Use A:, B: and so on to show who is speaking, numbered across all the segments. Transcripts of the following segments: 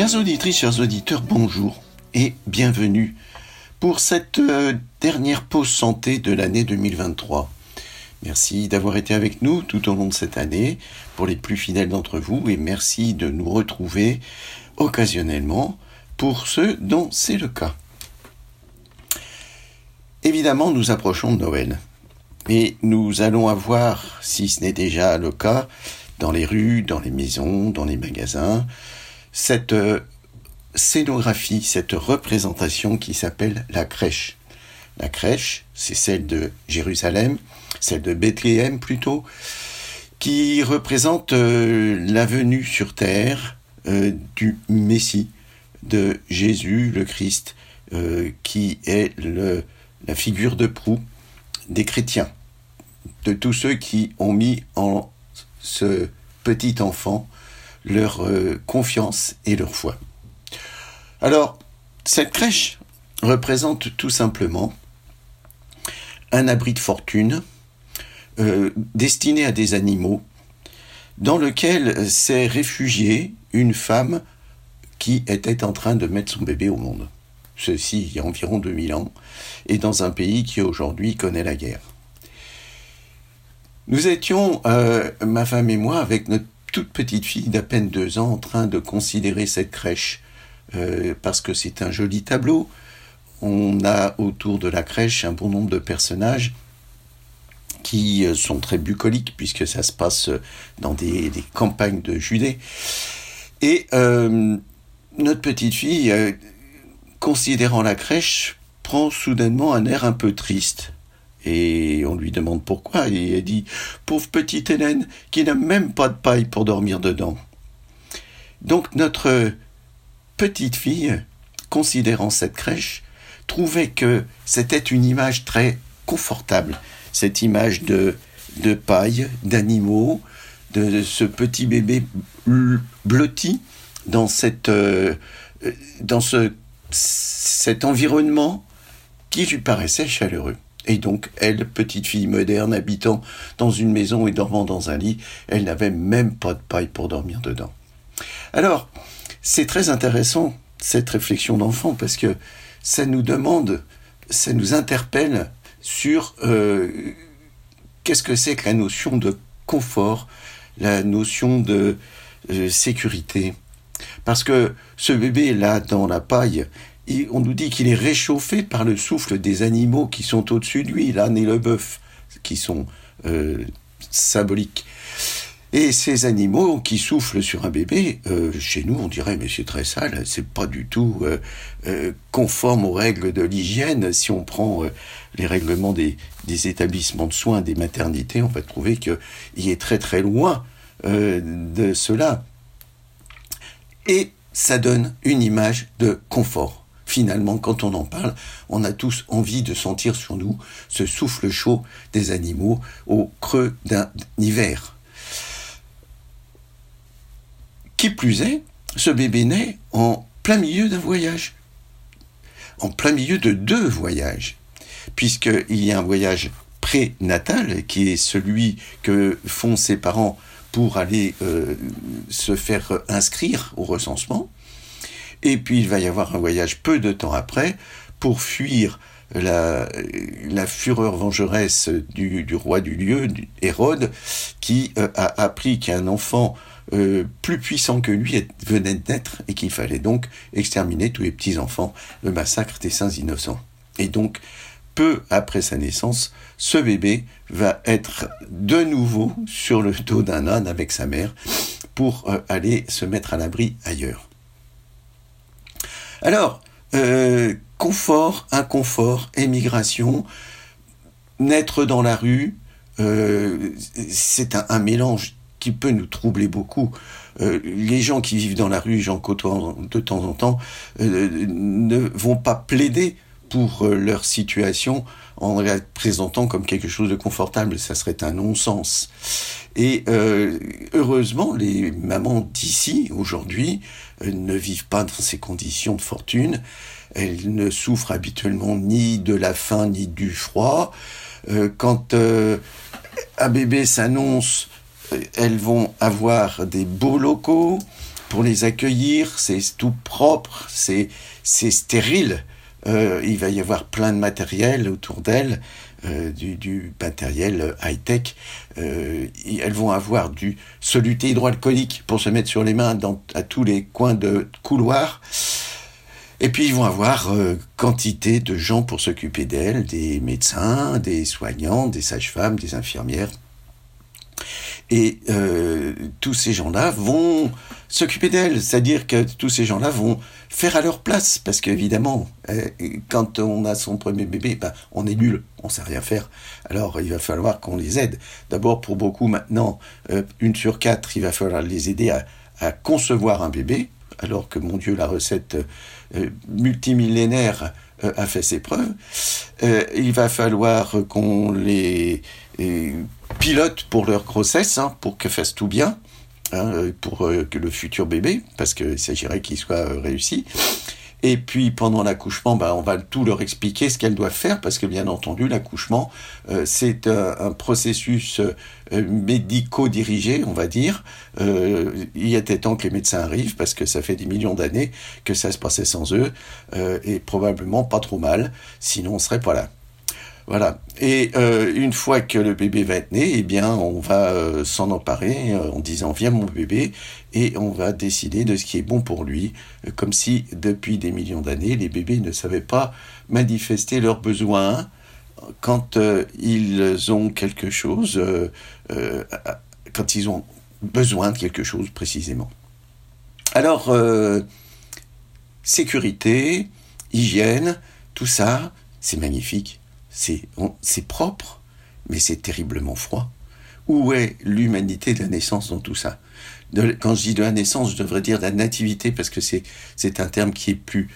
A: Chères auditrices, chers auditeurs, bonjour et bienvenue pour cette euh, dernière pause santé de l'année 2023. Merci d'avoir été avec nous tout au long de cette année, pour les plus fidèles d'entre vous, et merci de nous retrouver occasionnellement pour ceux dont c'est le cas. Évidemment, nous approchons de Noël. Et nous allons avoir, si ce n'est déjà le cas, dans les rues, dans les maisons, dans les magasins, cette euh, scénographie, cette représentation qui s'appelle la crèche. La crèche, c'est celle de Jérusalem, celle de Bethléem plutôt, qui représente euh, la venue sur terre euh, du Messie, de Jésus le Christ, qui est la figure de proue des chrétiens, de tous ceux qui ont mis en ce petit enfant leur euh, confiance et leur foi. Alors, cette crèche représente tout simplement un abri de fortune euh, destiné à des animaux, dans lequel s'est réfugiée une femme qui était en train de mettre son bébé au monde. Ceci il y a environ 2000 ans, et dans un pays qui aujourd'hui connaît la guerre. Nous étions, euh, ma femme et moi, avec notre toute petite fille d'à peine deux ans, en train de considérer cette crèche, euh, parce que c'est un joli tableau. On a autour de la crèche un bon nombre de personnages qui euh, sont très bucoliques, puisque ça se passe dans des, campagnes de Judée. Et notre petite fille, considérant la crèche, prend soudainement un air un peu triste. Et on lui demande pourquoi, et elle dit Pauvre petite Hélène, qui n'a même pas de paille pour dormir dedans. Donc notre petite fille, considérant cette crèche, trouvait que c'était une image très confortable, cette image de, paille, d'animaux, de ce petit bébé blotti dans, euh, ce, cet environnement qui lui paraissait chaleureux. Et donc, elle, petite fille moderne, habitant dans une maison et dormant dans un lit, elle n'avait même pas de paille pour dormir dedans. Alors, c'est très intéressant, cette réflexion d'enfant, parce que ça nous demande, ça nous interpelle sur euh, qu'est-ce que c'est que la notion de confort, la notion de euh, sécurité. Parce que ce bébé là dans la paille, on nous dit qu'il est réchauffé par le souffle des animaux qui sont au-dessus de lui, l'âne et le bœuf, qui sont euh, symboliques. Et ces animaux qui soufflent sur un bébé, euh, chez nous on dirait mais c'est très sale, c'est pas du tout euh, conforme aux règles de l'hygiène. Si on prend les règlements des, des, établissements de soins, des maternités, on va trouver qu'il est très très loin de cela. Et ça donne une image de confort finalement, quand on en parle, on a tous envie de sentir sur nous ce souffle chaud des animaux au creux d'un hiver. Qui plus est, ce bébé naît en plein milieu d'un voyage, en plein milieu de deux voyages, puisqu'il y a un voyage prénatal qui est celui que font ses parents pour aller euh, se faire inscrire au recensement, et puis il va y avoir un voyage peu de temps après pour fuir la, la fureur vengeresse du, du, roi du lieu, Hérode, qui euh, a appris qu'un enfant euh, plus puissant que lui venait de naître et qu'il fallait donc exterminer tous les petits-enfants, le massacre des saints innocents. Et donc, peu après sa naissance, ce bébé va être de nouveau sur le dos d'un âne avec sa mère pour euh, aller se mettre à l'abri ailleurs. Alors, euh, confort, inconfort, émigration, naître dans la rue, euh, c'est un, mélange qui peut nous troubler beaucoup. Euh, les gens qui vivent dans la rue, j'en côtoie de temps en temps, ne vont pas plaider pour leur situation en la présentant comme quelque chose de confortable. Ça serait un non-sens. Et euh, heureusement, les mamans d'ici, aujourd'hui, euh, ne vivent pas dans ces conditions de fortune. Elles ne souffrent habituellement ni de la faim ni du froid. Euh, quand un bébé s'annonce, elles vont avoir des beaux locaux, pour les accueillir, c'est tout propre, c'est stérile. Euh, il va y avoir plein de matériel autour d'elles, euh, du, matériel high-tech. Euh, elles vont avoir du soluté hydroalcoolique pour se mettre sur les mains dans, à tous les coins de couloir. Et puis ils vont avoir quantité de gens pour s'occuper d'elles, des médecins, des soignants, des sages-femmes, des infirmières. Et tous ces gens-là vont s'occuper d'elle, c'est-à-dire que tous ces gens-là vont faire à leur place, parce qu'évidemment, euh, quand on a son premier bébé, ben, on est nul, on sait rien faire. Alors il va falloir qu'on les aide. D'abord, pour beaucoup maintenant, euh, une sur quatre, il va falloir les aider à, concevoir un bébé, alors que mon Dieu, la recette euh, multimillénaire a fait ses preuves. il va falloir qu'on les pilote pour leur grossesse, hein, pour que fassent tout bien. Hein, pour euh, que le futur bébé, parce qu'il s'agirait qu'il soit euh, réussi. Et puis pendant l'accouchement, bah, on va tout leur expliquer ce qu'elles doivent faire, parce que bien entendu, l'accouchement, euh, c'est un, processus médico-dirigé, on va dire. il était temps que les médecins arrivent, parce que ça fait des millions d'années que ça se passait sans eux, et probablement pas trop mal, sinon on serait pas là. Voilà. Et euh, une fois que le bébé va être né, eh bien, on va euh, s'en emparer euh, en disant viens mon bébé, et on va décider de ce qui est bon pour lui, comme si depuis des millions d'années, les bébés ne savaient pas manifester leurs besoins quand ils ont quelque chose, quand ils ont besoin de quelque chose précisément. Alors, sécurité, hygiène, tout ça, c'est magnifique c'est propre, mais c'est terriblement froid. Où est l'humanité de la naissance dans tout ça? Quand je dis de la naissance, je devrais dire de la nativité, parce que c'est un terme qui est plus,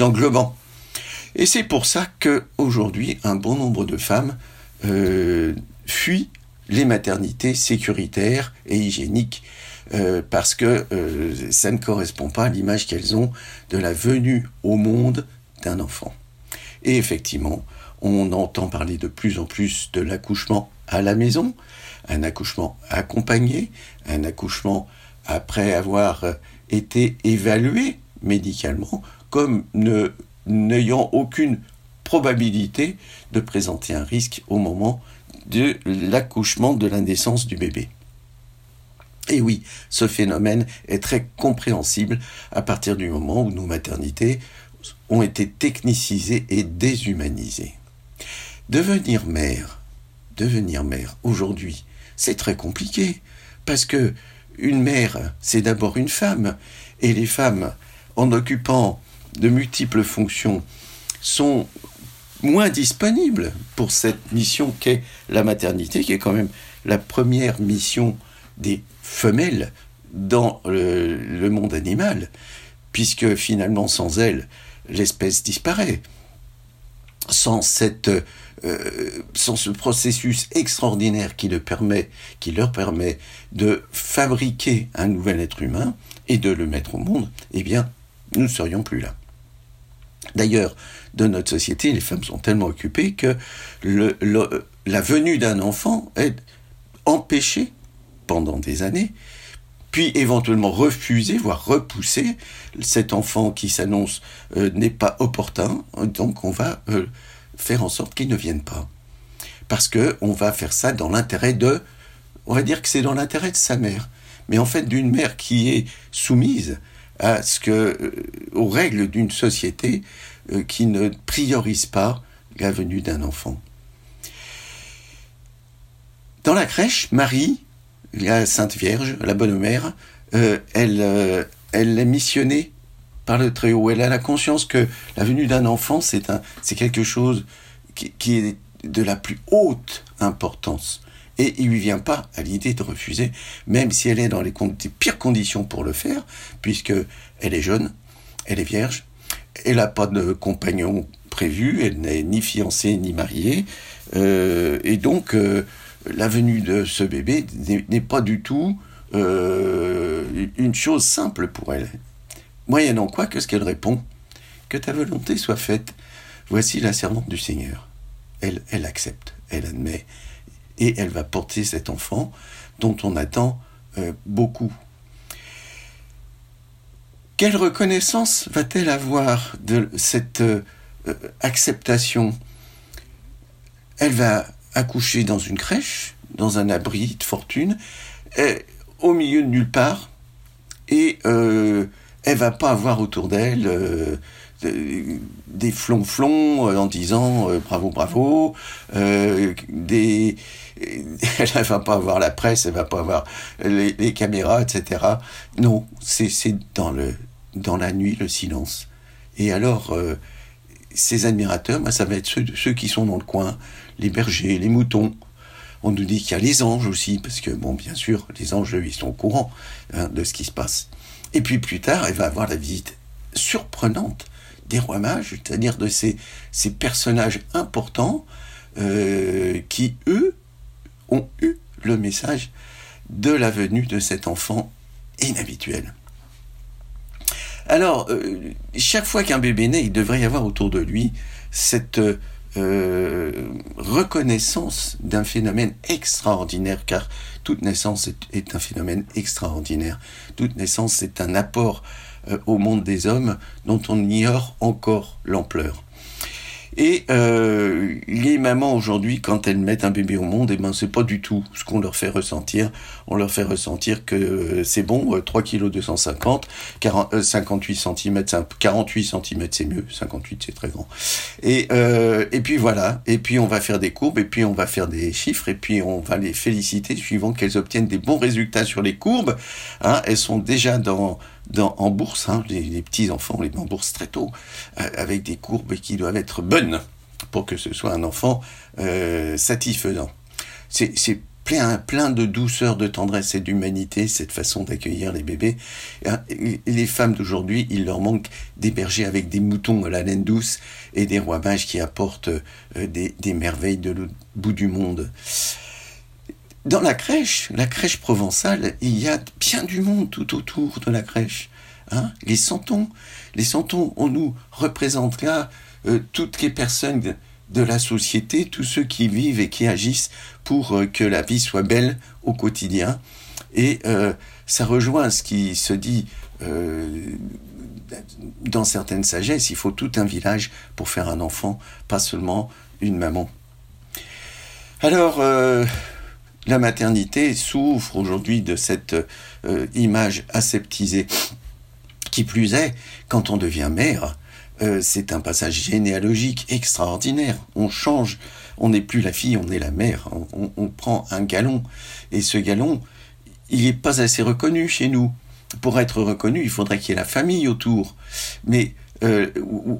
A: englobant. Et c'est pour ça qu'aujourd'hui, un bon nombre de femmes euh, fuient les maternités sécuritaires et hygiéniques euh, parce que euh, ça ne correspond pas à l'image qu'elles ont de la venue au monde d'un enfant. Et effectivement, on entend parler de plus en plus de l'accouchement à la maison, un accouchement accompagné, un accouchement après avoir été évalué médicalement comme n'ayant aucune probabilité de présenter un risque au moment de l'accouchement, de la naissance du bébé. Et oui, ce phénomène est très compréhensible à partir du moment où nos maternités ont été technicisées et déshumanisées. Devenir mère, devenir mère aujourd'hui, c'est très compliqué parce que une mère, c'est d'abord une femme et les femmes, en occupant de multiples fonctions, sont moins disponibles pour cette mission qu'est la maternité, qui est quand même la première mission des femelles dans le, monde animal, puisque finalement sans elles, l'espèce disparaît. Sans cette euh, sans ce processus extraordinaire qui, leur permet de fabriquer un nouvel être humain et de le mettre au monde, eh bien, nous ne serions plus là. D'ailleurs, dans notre société, les femmes sont tellement occupées que la venue d'un enfant est empêchée pendant des années, puis éventuellement refusée, voire repoussée. Cet enfant qui s'annonce euh, n'est pas opportun, donc on va euh, faire en sorte qu'ils ne viennent pas. Parce que on va faire ça dans l'intérêt de, on va dire que c'est dans l'intérêt de sa mère, mais en fait d'une mère qui est soumise à ce que, euh, aux règles d'une société qui ne priorise pas la venue d'un enfant. Dans la crèche, Marie, la Sainte Vierge, la Bonne Mère, euh, elle, elle est missionnée par le Très-Haut. Elle a la conscience que la venue d'un enfant, c'est quelque chose qui, est de la plus haute importance. Et il lui vient pas à l'idée de refuser, même si elle est dans les, pires conditions pour le faire, puisque elle est jeune, elle est vierge, elle n'a pas de compagnon prévu, elle n'est ni fiancée ni mariée, euh, et donc euh, la venue de ce bébé n'est pas du tout euh, une chose simple pour elle. Moyennant quoi, que ce qu'elle répond? Que ta volonté soit faite. Voici la servante du Seigneur. Elle, elle accepte, elle admet, et elle va porter cet enfant dont on attend euh, beaucoup. Quelle reconnaissance va-t-elle avoir de cette euh, acceptation? Elle va accoucher dans une crèche, dans un abri de fortune, au milieu de nulle part, et euh, elle va pas avoir autour d'elle euh, des flonflons euh, en disant euh, bravo bravo des elle va pas avoir la presse elle va pas avoir les, caméras etc non c'est dans dans la nuit le silence. Et alors ces admirateurs moi, ça va être ceux, ceux qui sont dans le coin les bergers les moutons on nous dit qu'il y a les anges aussi, parce que, bon, bien sûr, les anges, eux, ils sont au courant hein, de ce qui se passe. Et puis plus tard, elle va avoir la visite surprenante des rois mages, c'est-à-dire de ces, ces personnages importants euh, qui, eux, ont eu le message de la venue de cet enfant inhabituel. Alors, euh, chaque fois qu'un bébé naît, il devrait y avoir autour de lui cette euh, reconnaissance d'un phénomène extraordinaire, car toute naissance est, un phénomène extraordinaire. Toute naissance est un apport euh, au monde des hommes dont on ignore encore l'ampleur. Et euh, les mamans aujourd'hui, quand elles mettent un bébé au monde, et eh ben c'est pas du tout ce qu'on leur fait ressentir. On leur fait ressentir que euh, c'est bon, 3 kg 250, 40, 58 cm, 48 cm c'est mieux, 58 c'est très grand. Et euh, et puis voilà, et puis on va faire des courbes, et puis on va faire des chiffres, et puis on va les féliciter suivant qu'elles obtiennent des bons résultats sur les courbes. Hein, elles sont déjà dans en bourse, hein, les, petits enfants, on les met en bourse très tôt, euh, avec des courbes qui doivent être bonnes pour que ce soit un enfant euh, satisfaisant. C'est plein, plein de douceur, de tendresse et d'humanité, cette façon d'accueillir les bébés. Hein, les femmes d'aujourd'hui, il leur manque des bergers avec des moutons à la laine douce et des rois mages qui apportent euh, des, des merveilles de l'autre bout du monde. Dans la crèche, la crèche provençale, il y a bien du monde tout autour de la crèche. Hein les santons, les santons, on nous représente là euh, toutes les personnes de la société, tous ceux qui vivent et qui agissent pour euh, que la vie soit belle au quotidien. Et euh, ça rejoint ce qui se dit dans certaines sagesses, il faut tout un village pour faire un enfant, pas seulement une maman. Alors, la maternité souffre aujourd'hui de cette euh, image aseptisée. Qui plus est, quand on devient mère, euh, c'est un passage généalogique extraordinaire. On change, on n'est plus la fille, on est la mère. On, prend un galon. Et ce galon, il n'est pas assez reconnu chez nous. Pour être reconnu, il faudrait qu'il y ait la famille autour. Mais euh,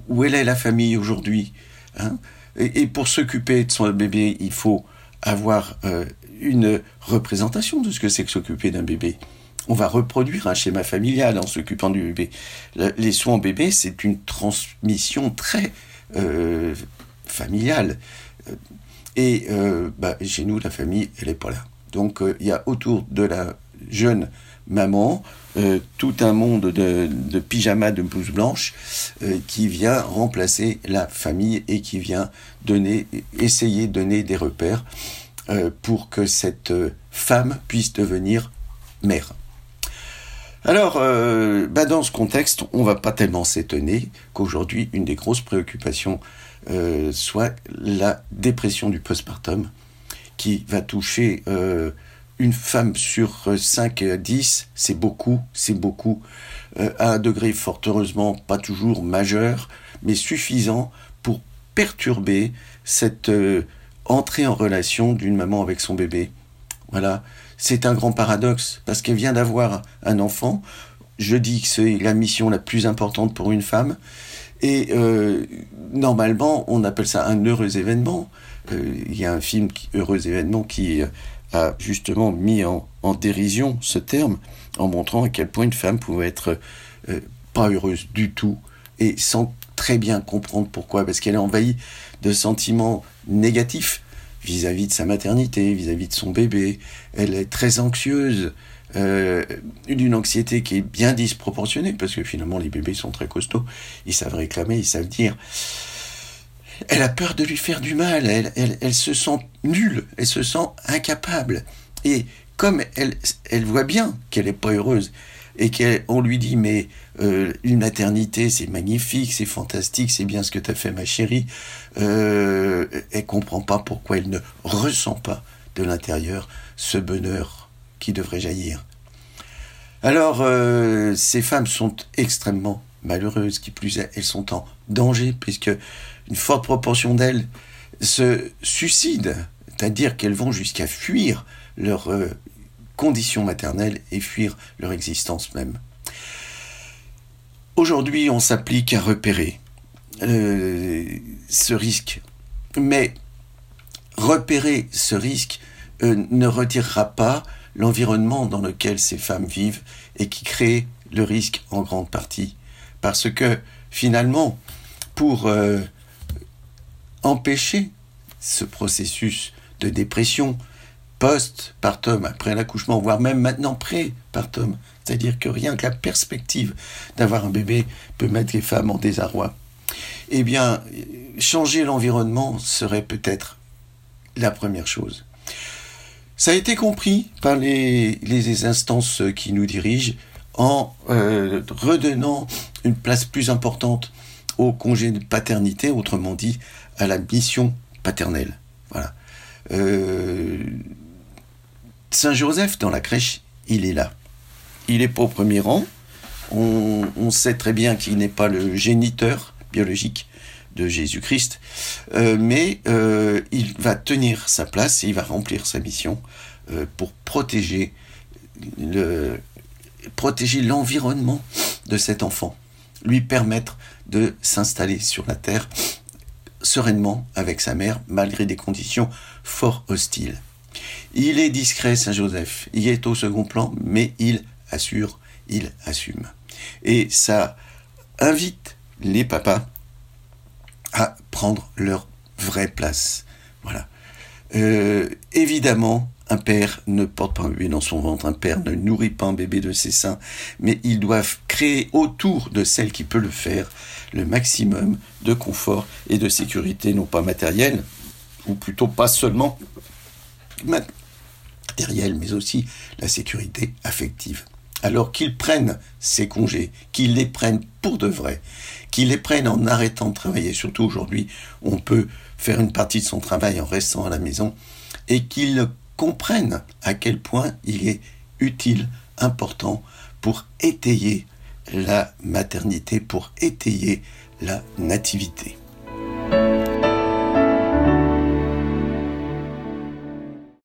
A: où, est la famille aujourd'hui hein? Et, pour s'occuper de son bébé, il faut avoir une représentation de ce que c'est que s'occuper d'un bébé. On va reproduire un schéma familial en s'occupant du bébé. Les soins bébé, c'est une transmission très euh, familiale. Et euh, bah, chez nous, la famille, elle n'est pas là. Donc euh, il y a autour de la jeune maman tout un monde de, de pyjamas de blouse blanche qui vient remplacer la famille et qui vient donner, essayer de donner des repères euh, pour que cette euh, femme puisse devenir mère. Alors, euh, bah, dans ce contexte, on va pas tellement s'étonner qu'aujourd'hui, une des grosses préoccupations soit la dépression du postpartum, qui va toucher une femme sur 5 à 10, c'est beaucoup, c'est beaucoup, à un degré fort heureusement pas toujours majeur, mais suffisant pour perturber cette entrer en relation d'une maman avec son bébé. Voilà, c'est un grand paradoxe parce qu'elle vient d'avoir un enfant. Je dis que c'est la mission la plus importante pour une femme. Et euh, normalement, on appelle ça un heureux événement. Euh, il y a un film, Heureux événement, qui a justement mis en, dérision ce terme en montrant à quel point une femme pouvait être euh, pas heureuse du tout et sans très bien comprendre pourquoi, parce qu'elle est envahie de sentiments négatifs vis-à-vis de sa maternité, vis-à-vis de son bébé. Elle est très anxieuse, euh, d'une anxiété qui est bien disproportionnée, parce que finalement les bébés sont très costauds, ils savent réclamer, ils savent dire. Elle a peur de lui faire du mal, elle, elle, elle se sent nulle, elle se sent incapable. Et comme elle, elle voit bien qu'elle n'est pas heureuse, et qu'on lui dit mais euh, une maternité c'est magnifique, c'est fantastique, c'est bien ce que tu as fait ma chérie, euh, elle comprend pas pourquoi elle ne ressent pas de l'intérieur ce bonheur qui devrait jaillir. Alors euh, ces femmes sont extrêmement malheureuses, qui plus est, elles sont en danger puisque une forte proportion d'elles se suicident, c'est-à-dire qu'elles vont jusqu'à fuir leur euh, condition maternelle et fuir leur existence même. Aujourd'hui, on s'applique à repérer euh, ce risque, mais repérer ce risque euh, ne retirera pas l'environnement dans lequel ces femmes vivent et qui crée le risque en grande partie. Parce que finalement, pour empêcher ce processus de dépression post-partum, après l'accouchement, voire même maintenant pré-partum. C'est-à-dire que rien que la perspective d'avoir un bébé peut mettre les femmes en désarroi. Eh bien, changer l'environnement serait peut-être la première chose. Ça a été compris par les, les instances qui nous dirigent en euh, redonnant une place plus importante au congé de paternité, autrement dit à la mission paternelle. Voilà. Euh, Saint-Joseph, dans la crèche, il est là. Il est pas au premier rang. On, sait très bien qu'il n'est pas le géniteur biologique de Jésus-Christ, euh, mais euh, il va tenir sa place et il va remplir sa mission pour protéger le, protéger l'environnement de cet enfant, lui permettre de s'installer sur la terre sereinement avec sa mère malgré des conditions fort hostiles. Il est discret, Saint Joseph, il est au second plan, mais il assure, il assume. Et ça invite les papas à prendre leur vraie place. Voilà. Euh, évidemment, un père ne porte pas un bébé dans son ventre, un père ne nourrit pas un bébé de ses seins, mais ils doivent créer autour de celle qui peut le faire le maximum de confort et de sécurité, non pas matérielle, ou plutôt pas seulement matérielle, mais aussi la sécurité affective. Alors qu'ils prennent ces congés, qu'ils les prennent pour de vrai, qu'ils les prennent en arrêtant de travailler, surtout aujourd'hui, on peut faire une partie de son travail en restant à la maison, et qu'ils comprennent à quel point il est utile, important pour étayer la maternité, pour étayer la nativité.